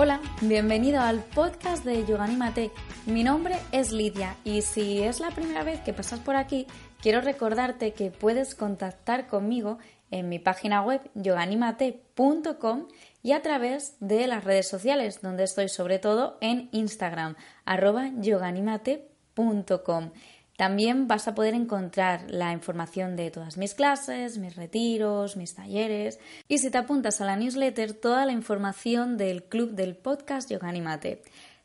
Hola, bienvenido al podcast de Yoganímate. Mi nombre es Lidia y si es la primera vez que pasas por aquí, quiero recordarte que puedes contactar conmigo en mi página web yoganimate.com y a través de las redes sociales, donde estoy sobre todo en Instagram, arroba yoganimate.com. También vas a poder encontrar la información de todas mis clases, mis retiros, mis talleres. Y si te apuntas a la newsletter, toda la información del club del podcast Yoga Animate,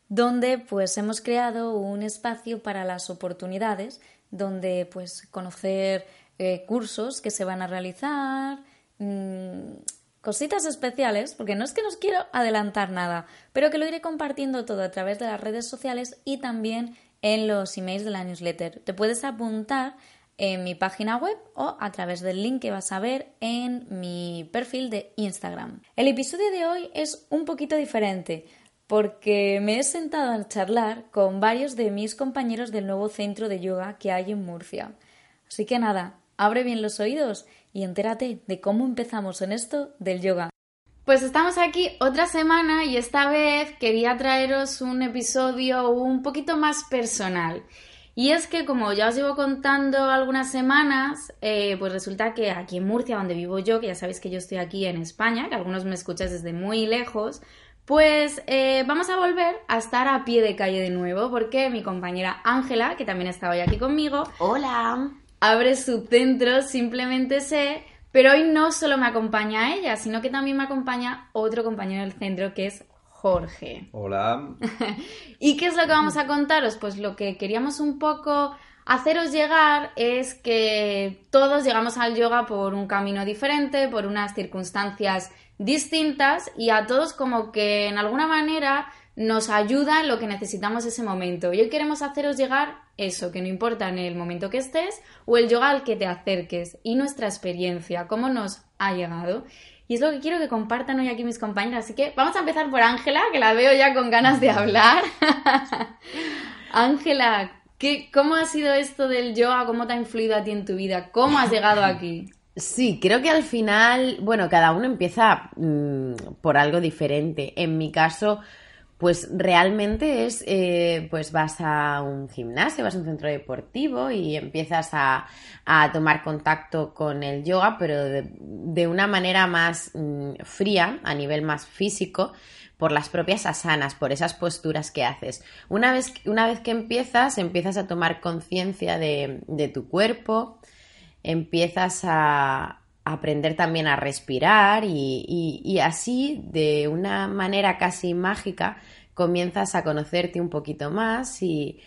donde pues hemos creado un espacio para las oportunidades, donde pues conocer eh, cursos que se van a realizar, mmm, cositas especiales, porque no es que nos quiero adelantar nada, pero que lo iré compartiendo todo a través de las redes sociales y también en los emails de la newsletter. Te puedes apuntar en mi página web o a través del link que vas a ver en mi perfil de Instagram. El episodio de hoy es un poquito diferente porque me he sentado a charlar con varios de mis compañeros del nuevo centro de yoga que hay en Murcia. Así que nada, abre bien los oídos y entérate de cómo empezamos en esto del yoga. Pues estamos aquí otra semana y esta vez quería traeros un episodio un poquito más personal. Y es que como ya os llevo contando algunas semanas, eh, pues resulta que aquí en Murcia, donde vivo yo, que ya sabéis que yo estoy aquí en España, que algunos me escucháis desde muy lejos, pues eh, vamos a volver a estar a pie de calle de nuevo, porque mi compañera Ángela, que también estaba hoy aquí conmigo, hola, abre su centro, simplemente sé pero hoy no solo me acompaña ella, sino que también me acompaña otro compañero del centro que es Jorge. Hola. ¿Y qué es lo que vamos a contaros? Pues lo que queríamos un poco haceros llegar es que todos llegamos al yoga por un camino diferente, por unas circunstancias distintas y a todos como que en alguna manera nos ayuda en lo que necesitamos ese momento. Y hoy queremos haceros llegar eso, que no importa en el momento que estés o el yoga al que te acerques y nuestra experiencia, cómo nos ha llegado. Y es lo que quiero que compartan hoy aquí mis compañeras. Así que vamos a empezar por Ángela, que la veo ya con ganas de hablar. Ángela, ¿cómo ha sido esto del yoga? ¿Cómo te ha influido a ti en tu vida? ¿Cómo has llegado aquí? Sí, creo que al final, bueno, cada uno empieza mmm, por algo diferente. En mi caso, pues realmente es, eh, pues vas a un gimnasio, vas a un centro deportivo y empiezas a, tomar contacto con el yoga, pero de, una manera más mm, fría, a nivel más físico, por las propias asanas, por esas posturas que haces. Una vez, una vez que empiezas, empiezas a tomar conciencia de, tu cuerpo, empiezas a, aprender también a respirar y, así, de una manera casi mágica, comienzas a conocerte un poquito más y,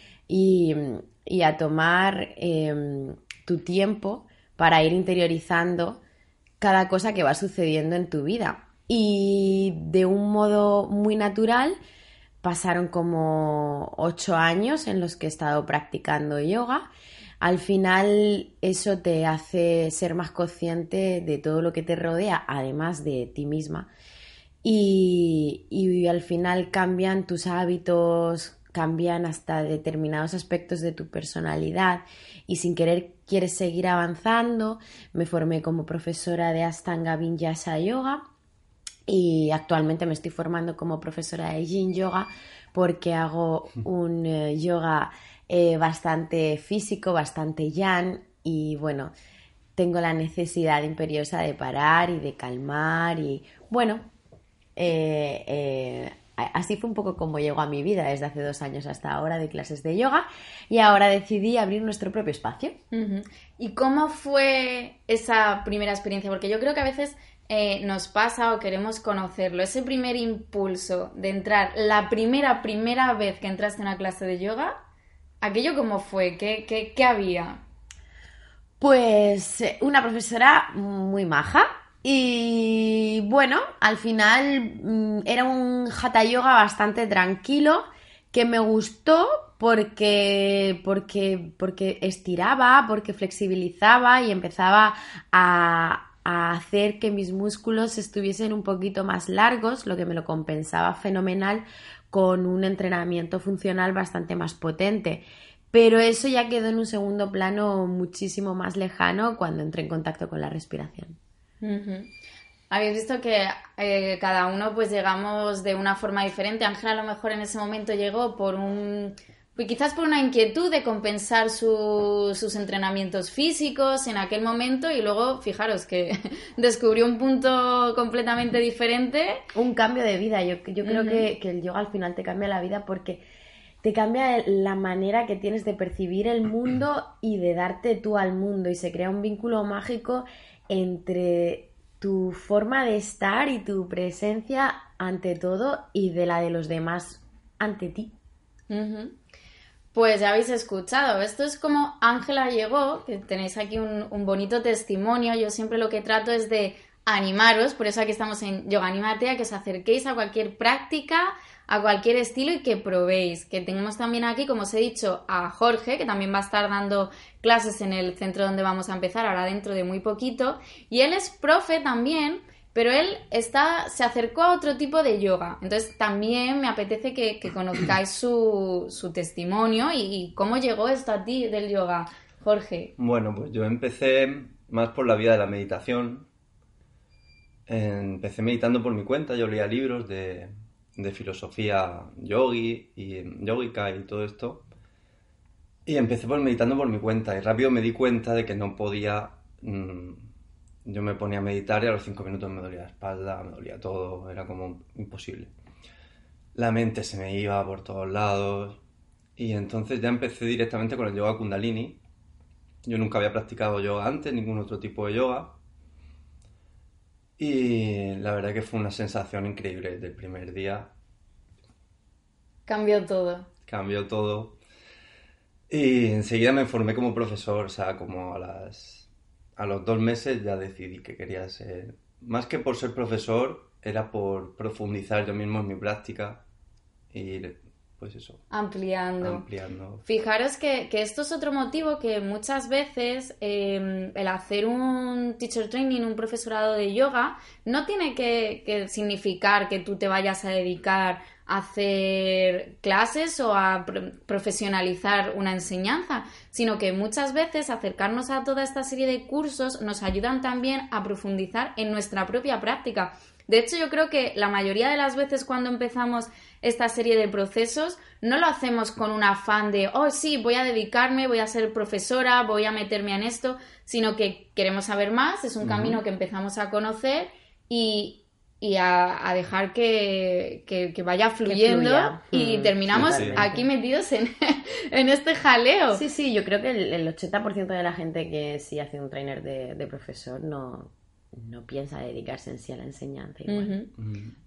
a tomar em, tu tiempo para ir interiorizando cada cosa que va sucediendo en tu vida. Y de un modo muy natural pasaron como ocho años en los que he estado practicando yoga al final eso te hace ser más consciente de todo lo que te rodea, además de ti misma. Y, al final cambian tus hábitos, cambian hasta determinados aspectos de tu personalidad y sin querer quieres seguir avanzando. Me formé como profesora de Astanga Vinyasa Yoga y actualmente me estoy formando como profesora de Yin Yoga porque hago un eh, yoga eh, bastante físico, bastante yan y bueno, tengo la necesidad imperiosa de parar y de calmar y bueno, eh, eh, así fue un poco como llegó a mi vida desde hace dos años hasta ahora de clases de yoga y ahora decidí abrir nuestro propio espacio. ¿Y cómo fue esa primera experiencia? Porque yo creo que a veces nos pasa o queremos conocerlo, ese primer impulso de entrar, la primera, primera vez que entraste en una clase de yoga, ¿aquello cómo fue? ¿Qué, qué, había? Pues eh, una profesora muy maja, y bueno, al final mm, era un hatha yoga bastante tranquilo que me gustó porque, porque, porque estiraba, porque flexibilizaba y empezaba a, a hacer que mis músculos estuviesen un poquito más largos, lo que me lo compensaba fenomenal con un entrenamiento funcional bastante más potente. Pero eso ya quedó en un segundo plano muchísimo más lejano cuando entré en contacto con la respiración. Habéis visto que eh, cada uno pues llegamos de una forma diferente. Ángela a lo mejor en ese momento llegó por un... Pues quizás por una inquietud de compensar sus entrenamientos físicos en aquel momento y luego, fijaros que descubrió un punto completamente diferente. Un cambio de vida. Yo, yo creo que, que el yoga al final te cambia la vida porque te cambia la manera que tienes de percibir el mundo y de darte tú al mundo y se crea un vínculo mágico entre tu forma de estar y tu presencia ante todo y de la de los demás ante ti. Pues ya habéis escuchado, esto es como Ángela llegó, que tenéis aquí un, un, bonito testimonio, yo siempre lo que trato es de animaros, por eso aquí estamos en Yoga Animate, a que os acerquéis a cualquier práctica, a cualquier estilo y que probéis. Que tenemos también aquí, como os he dicho, a Jorge, que también va a estar dando clases en el centro donde vamos a empezar ahora dentro de muy poquito. Y él es profe también, pero él está, se acercó a otro tipo de yoga. Entonces también me apetece que, conozcáis su, testimonio y, cómo llegó esto a ti del yoga, Jorge. Bueno, pues yo empecé más por la vía de la meditación. Empecé meditando por mi cuenta, yo leía libros de, filosofía yogi y yogica y todo esto. Y empecé por meditando por mi cuenta y rápido me di cuenta de que no podía... Mm, yo me ponía a meditar y a los cinco minutos me dolía la espalda, me dolía todo, era como imposible. La mente se me iba por todos lados y entonces ya empecé directamente con el yoga kundalini. Yo nunca había practicado yoga antes, ningún otro tipo de yoga. Y la verdad que fue una sensación increíble del primer día. Cambió todo. Cambió todo. Y enseguida me formé como profesor, o sea, como a las a los dos meses ya decidí que quería ser, más que por ser profesor, era por profundizar yo mismo en mi práctica y pues eso. Ampliando. Ampliando. Fijaros que, esto es otro motivo que muchas veces em, el hacer un teacher training, un profesorado de yoga, no tiene que, significar que tú te vayas a dedicar hacer clases o a profesionalizar una enseñanza, sino que muchas veces acercarnos a toda esta serie de cursos nos ayudan también a profundizar en nuestra propia práctica. De hecho, yo creo que la mayoría de las veces cuando empezamos esta serie de procesos, no lo hacemos con un afán de, oh, sí, voy a dedicarme, voy a ser profesora, voy a meterme en esto, sino que queremos saber más, es un camino que empezamos a conocer y, a, dejar que, vaya fluyendo y terminamos aquí metidos en, en, este jaleo. Sí, sí, yo creo que el, 80% de la gente que sí hace un trainer de profesor no, no piensa dedicarse en sí a la enseñanza. Igual.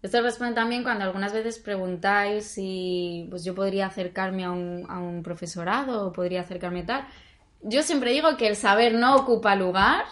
Esto responde también cuando algunas veces preguntáis si pues yo podría acercarme a un, a un profesorado o podría acercarme a tal. Yo siempre digo que el saber no ocupa lugar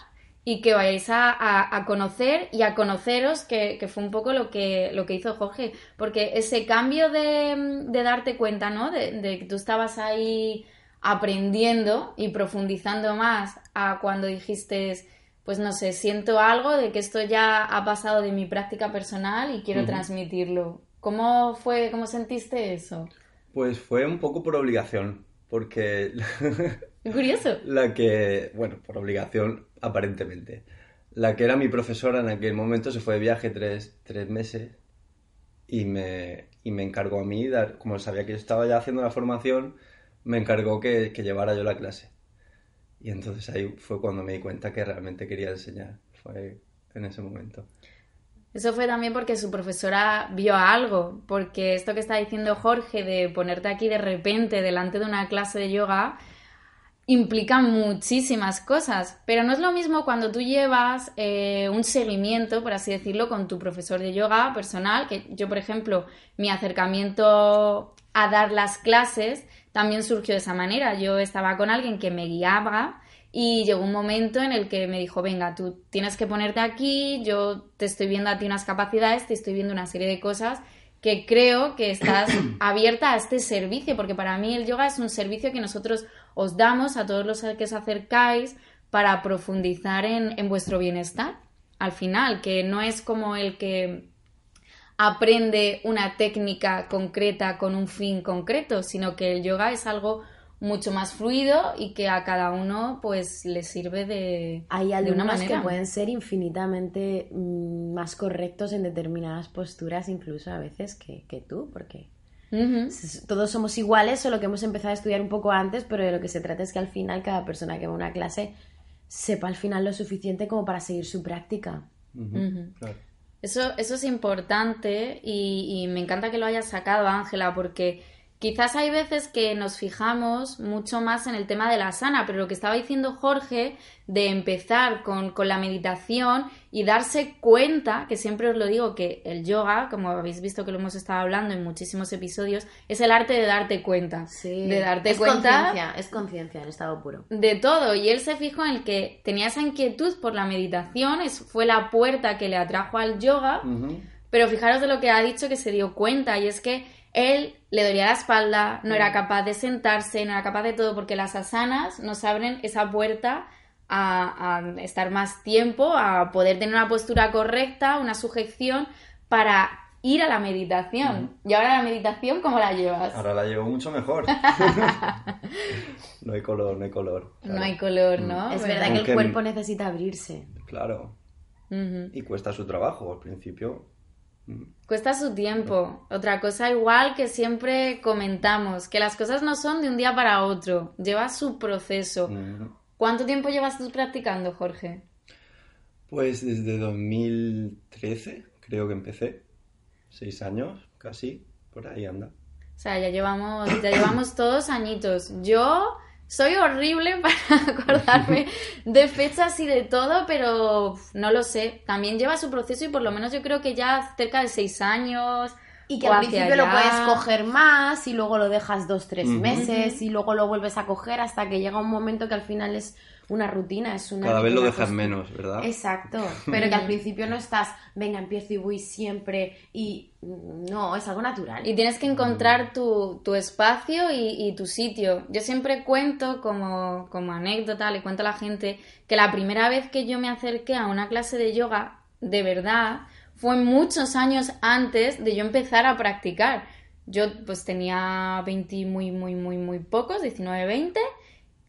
y que vayáis a, a, conocer y a conoceros, que, que, fue un poco lo que, lo que hizo Jorge, porque ese cambio de, de darte cuenta, ¿no? De, de, que tú estabas ahí aprendiendo y profundizando más a cuando dijiste pues no sé, siento algo de que esto ya ha pasado de mi práctica personal y quiero transmitirlo. ¿Cómo fue, cómo sentiste eso? Pues fue un poco por obligación, porque... Curioso. La que, bueno, por obligación aparentemente. La que era mi profesora en aquel momento se fue de viaje tres, meses y me, y me encargó a mí, dar, como sabía que yo estaba ya haciendo la formación, me encargó que llevara yo la clase. Y entonces ahí fue cuando me di cuenta que realmente quería enseñar. Fue en ese momento. Eso fue también porque su profesora vio algo, porque esto que está diciendo Jorge de ponerte aquí de repente delante de una clase de yoga, implica muchísimas cosas, pero no es lo mismo cuando tú llevas eh, un seguimiento, por así decirlo, con tu profesor de yoga personal, que yo, por ejemplo, mi acercamiento a dar las clases también surgió de esa manera. Yo estaba con alguien que me guiaba y llegó un momento en el que me dijo, venga, tú tienes que ponerte aquí, yo te estoy viendo a ti unas capacidades, te estoy viendo una serie de cosas que creo que estás abierta a este servicio, porque para mí el yoga es un servicio que nosotros os damos a todos los que os acercáis para profundizar en, vuestro bienestar. Al final, que no es como el que aprende una técnica concreta con un fin concreto, sino que el yoga es algo mucho más fluido y que a cada uno pues le sirve de, Hay de una manera. que pueden ser infinitamente mm, más correctos en determinadas posturas, incluso a veces que, que tú, porque Todos somos iguales, solo que hemos empezado a estudiar un poco antes, pero de lo que se trata es que al final cada persona que va a una clase sepa al final lo suficiente como para seguir su práctica. Claro. Eso, eso es importante y, y me encanta que lo hayas sacado, Ángela, porque quizás hay veces que nos fijamos mucho más en el tema de la sana, pero lo que estaba diciendo Jorge de empezar con, con la meditación y darse cuenta, que siempre os lo digo, que el yoga, como habéis visto que lo hemos estado hablando en muchísimos episodios, es el arte de darte cuenta. De darte es cuenta conciencia, es conciencia en estado puro. de todo y él se fijó en el que tenía esa inquietud por la meditación, es, fue la puerta que le atrajo al yoga, pero fijaros de lo que ha dicho que se dio cuenta y es que él le dolía la espalda, no era capaz de sentarse, no era capaz de todo porque las asanas nos abren esa puerta a, a estar más tiempo, a poder tener una postura correcta, una sujeción para ir a la meditación. Y ahora la meditación, ¿cómo la llevas? Ahora la llevo mucho mejor. no hay color, no hay color. No hay color, ¿no? Es ¿Verdad? que el cuerpo necesita abrirse. Claro. Y cuesta su trabajo al principio. Cuesta su tiempo. Otra cosa igual que siempre comentamos, que las cosas no son de un día para otro, lleva su proceso. ¿Cuánto tiempo llevas tú practicando, Jorge? Pues desde 2013 creo que empecé. Seis años, casi. Por ahí anda. O sea, ya llevamos, ya llevamos todos añitos. Yo soy horrible para acordarme de fechas y de todo, pero no lo sé. También lleva su proceso y por lo menos yo creo que ya cerca de seis años. Y que o al principio lo puedes coger más y luego lo dejas dos, tres meses y luego lo vuelves a coger hasta que llega un momento que al final es una rutina, es una Cada vez lo dejas menos, ¿verdad? Exacto, pero que al principio no estás, venga, empiezo y voy siempre y mm, no, es algo natural. Y tienes que encontrar tu, tu espacio y, y tu sitio. Yo siempre cuento como, como anécdota, le cuento a la gente que la primera vez que yo me acerqué a una clase de yoga, de verdad, fue muchos años antes de yo empezar a practicar. Yo pues tenía 20 muy, muy, muy, muy pocos, 19, 20.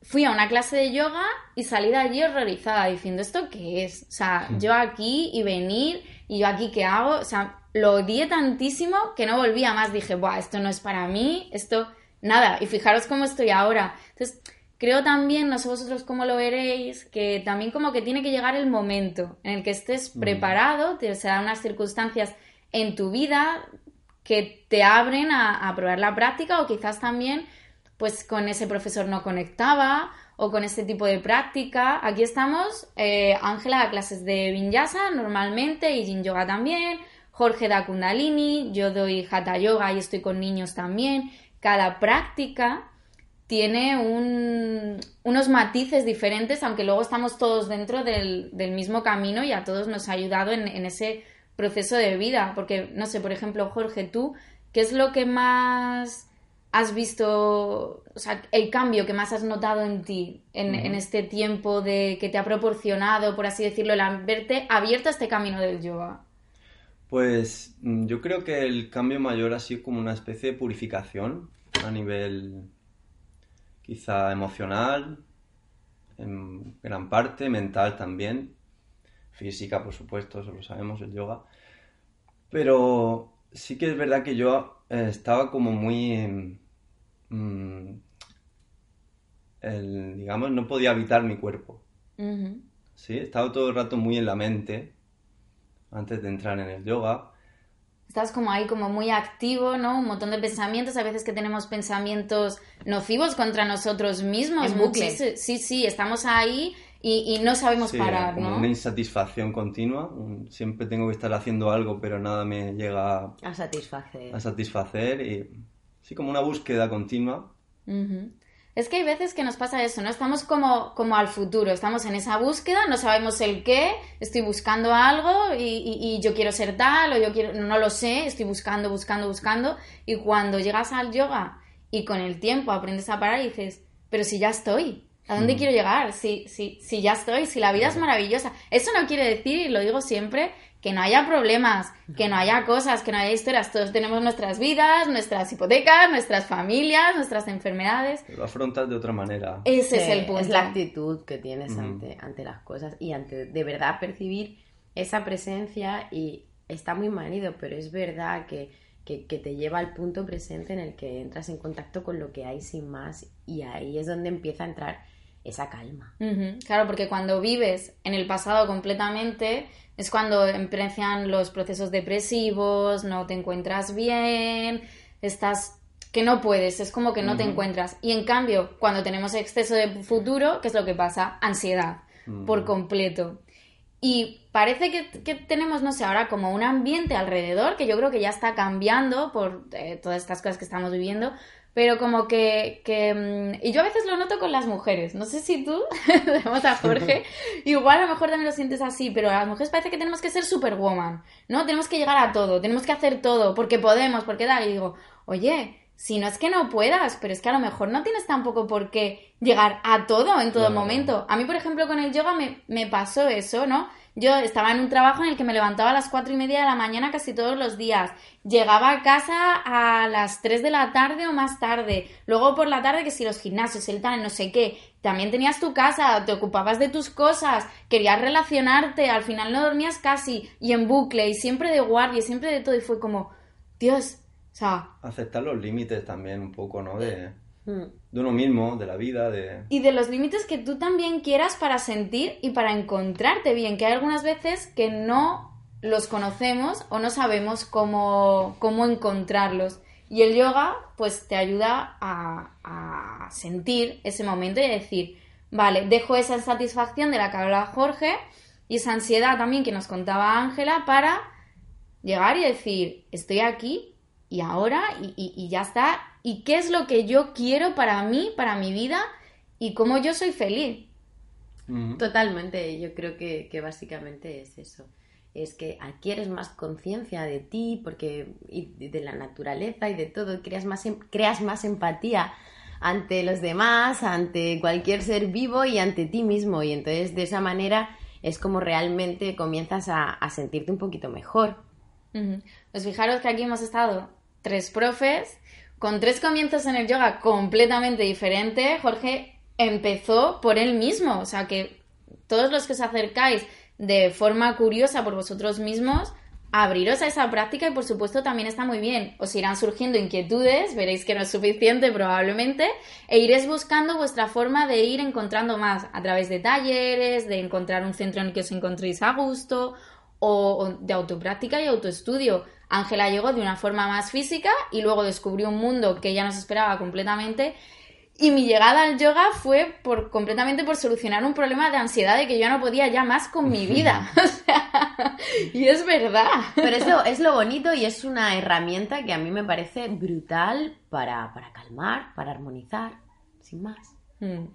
Fui a una clase de yoga y salí de allí horrorizada diciendo, ¿esto qué es? O sea, yo aquí y venir y yo aquí qué hago. O sea, lo odié tantísimo que no volvía más. Dije, Buah, esto no es para mí, esto nada. Y fijaros cómo estoy ahora. Entonces, creo también, no sé vosotros cómo lo veréis, que también como que tiene que llegar el momento en el que estés preparado, te, se dan unas circunstancias en tu vida que te abren a, a probar la práctica o quizás también pues con ese profesor no conectaba o con este tipo de práctica. Aquí estamos, eh, Ángela da clases de Vinyasa normalmente y Yin Yoga también, Jorge da Kundalini, yo doy Hatha Yoga y estoy con niños también. Cada práctica tiene un- unos matices diferentes, aunque luego estamos todos dentro del, del mismo camino y a todos nos ha ayudado en, en ese proceso de vida. Porque, no sé, por ejemplo, Jorge, tú, ¿qué es lo que más has visto, o sea, el cambio que más has notado en ti en, en este tiempo de que te ha proporcionado, por así decirlo, el verte abierto a este camino del yoga? Pues mm, yo creo que el cambio mayor ha sido como una especie de purificación a nivel quizá emocional, en gran parte, mental también, física por supuesto, eso lo sabemos, el yoga. Pero sí que es verdad que yo estaba como muy... em, mm, el- digamos, no podía habitar mi cuerpo. Ujú. Sí, estaba todo el rato muy en la mente antes de entrar en el yoga estás como ahí como muy activo, ¿no? Un montón de pensamientos, a veces que tenemos pensamientos nocivos contra nosotros mismos. En bucle. Sí, sí, estamos ahí y, y no sabemos Sí, parar, como ¿no? una insatisfacción continua. Siempre tengo que estar haciendo algo, pero nada me llega A satisfacer. a satisfacer y sí, como una búsqueda continua. Ujú. Es que hay veces que nos pasa eso, ¿no? Estamos como, como al futuro, estamos en esa búsqueda, no sabemos el qué, estoy buscando algo y, y- y yo quiero ser tal o yo quiero, no lo sé, estoy buscando, buscando, buscando y cuando llegas al yoga y con el tiempo aprendes a parar y dices, pero si ya estoy, ¿a dónde quiero llegar? Si, si, si ya estoy, si la vida es maravillosa. Eso no quiere decir, y lo digo siempre, que no haya problemas, que no haya cosas, que no haya historias. Todos tenemos nuestras vidas, nuestras hipotecas, nuestras familias, nuestras enfermedades. Lo afrontas de otra manera. Ese es el punto. Es la actitud que tienes Mm. ante, ante las cosas y ante de verdad percibir esa presencia y está muy manido, pero es verdad que, que, que te lleva al punto presente en el que entras en contacto con lo que hay sin más y ahí es donde empieza a entrar esa calma. Claro, porque cuando vives en el pasado completamente es cuando empiezan los procesos depresivos, no te encuentras bien, estás que no puedes, es como que no te encuentras. Y en cambio, cuando tenemos exceso de futuro, ¿qué es lo que pasa? Ansiedad, por completo. Y parece que, que tenemos, no sé, ahora como un ambiente alrededor que yo creo que ya está cambiando por eh, todas estas cosas que estamos viviendo, pero como que, que, mm, Y yo a veces lo noto con las mujeres, no sé si tú, tenemos a Jorge, igual a lo mejor también lo sientes así, pero a las mujeres parece que tenemos que ser superwoman, ¿no? Tenemos que llegar a todo, tenemos que hacer todo, porque podemos, porque da, y digo, oye... Si no es que no puedas, pero es que a lo mejor no tienes tampoco por qué llegar a todo en todo momento. A mí, por ejemplo, con el yoga me, me pasó eso, ¿no? Yo estaba en un trabajo en el que me levantaba a las cuatro y media de la mañana casi todos los días. Llegaba a casa a las 3 de la tarde o más tarde. Luego por la tarde que si los gimnasios, el tal, no sé qué. También tenías tu casa, te ocupabas de tus cosas, querías relacionarte, al final no dormías casi y en bucle y siempre de guardia y siempre de todo y fue como, Dios, o sea, Aceptar los límites también un poco, ¿no? De, Mm. De uno mismo, de la vida, de... y de los límites que tú también quieras para sentir y para encontrarte bien, que hay algunas veces que no los conocemos o no sabemos cómo, cómo encontrarlos. Y el yoga, pues te ayuda a, a sentir ese momento y a decir, vale, dejo esa insatisfacción de la que hablaba Jorge y esa ansiedad también que nos contaba Ángela para llegar y decir, estoy aquí y ahora y, y- y ya está. ¿Y qué es lo que yo quiero para mí, para mi vida y cómo yo soy feliz? Totalmente, yo creo que, que básicamente es eso. Es que adquieres más conciencia de ti porque y de la naturaleza y de todo, creas más, em- creas más empatía ante los demás, ante cualquier ser vivo y ante ti mismo. Y entonces de esa manera es como realmente comienzas a, a sentirte un poquito mejor. Pues fijaros que aquí hemos estado tres profes con tres comienzos en el yoga completamente diferentes. Jorge empezó por él mismo, o sea que todos los que os acercáis de forma curiosa por vosotros mismos, abriros a esa práctica y por supuesto también está muy bien. Os irán surgiendo inquietudes, veréis que no es suficiente probablemente, e iréis buscando vuestra forma de ir encontrando más a través de talleres, de encontrar un centro en el que os encontréis a gusto o, o de autopráctica y autoestudio. Ángela llegó de una forma más física y luego descubrió un mundo que ella nos esperaba completamente. Y mi llegada al yoga fue por completamente por solucionar un problema de ansiedad de que yo no podía ya más con mi vida. O sea, y es verdad. Pero eso es lo bonito y es una herramienta que a mí me parece brutal para, para calmar, para armonizar, sin más. Mm.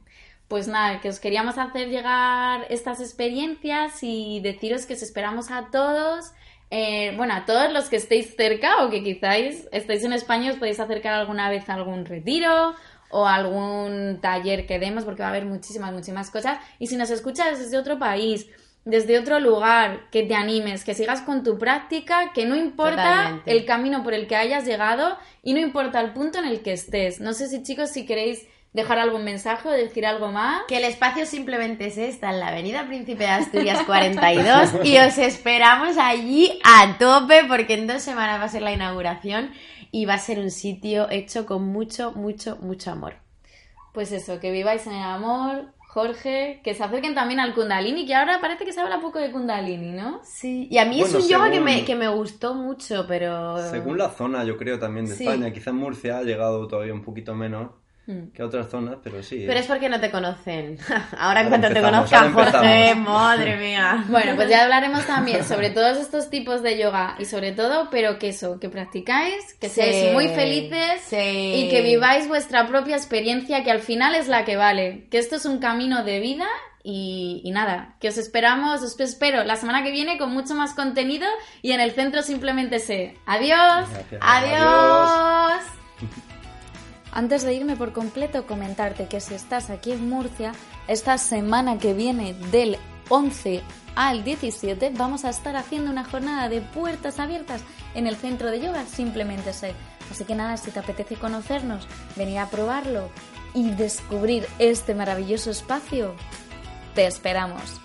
Pues nada, que os queríamos hacer llegar estas experiencias y deciros que os esperamos a todos. Eh, bueno, a todos los que estéis cerca o que quizás estéis en España os podéis acercar alguna vez a algún retiro o a algún taller que demos porque va a haber muchísimas, muchísimas cosas. Y si nos escuchas desde otro país, desde otro lugar, que te animes, que sigas con tu práctica, que no importa Totalmente. el camino por el que hayas llegado y no importa el punto en el que estés. No sé si chicos, si queréis dejar algún mensaje o decir algo más. Que el espacio simplemente es esta, en la Avenida Príncipe de Asturias 42 y os esperamos allí a tope porque en dos semanas va a ser la inauguración y va a ser un sitio hecho con mucho, mucho, mucho amor. Pues eso, que viváis en el amor. Jorge, que se acerquen también al Kundalini, que ahora parece que se habla poco de Kundalini, ¿no? Sí, y a mí es un yoga que me, que me gustó mucho, pero... Según la zona, yo creo también de Sí. España. Quizás Murcia ha llegado todavía un poquito menos Mm. que otras zonas, pero sí. Pero es porque no te conocen. Ahora en cuanto te empezamos, conozca, ahora Jorge, madre mía. Bueno, pues ya hablaremos también sobre todos estos tipos de yoga y sobre todo, pero que eso, que practicáis, que Sí, seáis muy felices sí. y que viváis vuestra propia experiencia, que al final es la que vale, que esto es un camino de vida y, y nada, que os esperamos, os espero la semana que viene con mucho más contenido y en el centro simplemente sé adiós, Gracias. adiós. Antes de irme por completo, comentarte que si estás aquí en Murcia, esta semana que viene del 11 al 17 vamos a estar haciendo una jornada de puertas abiertas en el centro de yoga, simplemente sé. Así que nada, si te apetece conocernos, venir a probarlo y descubrir este maravilloso espacio, te esperamos.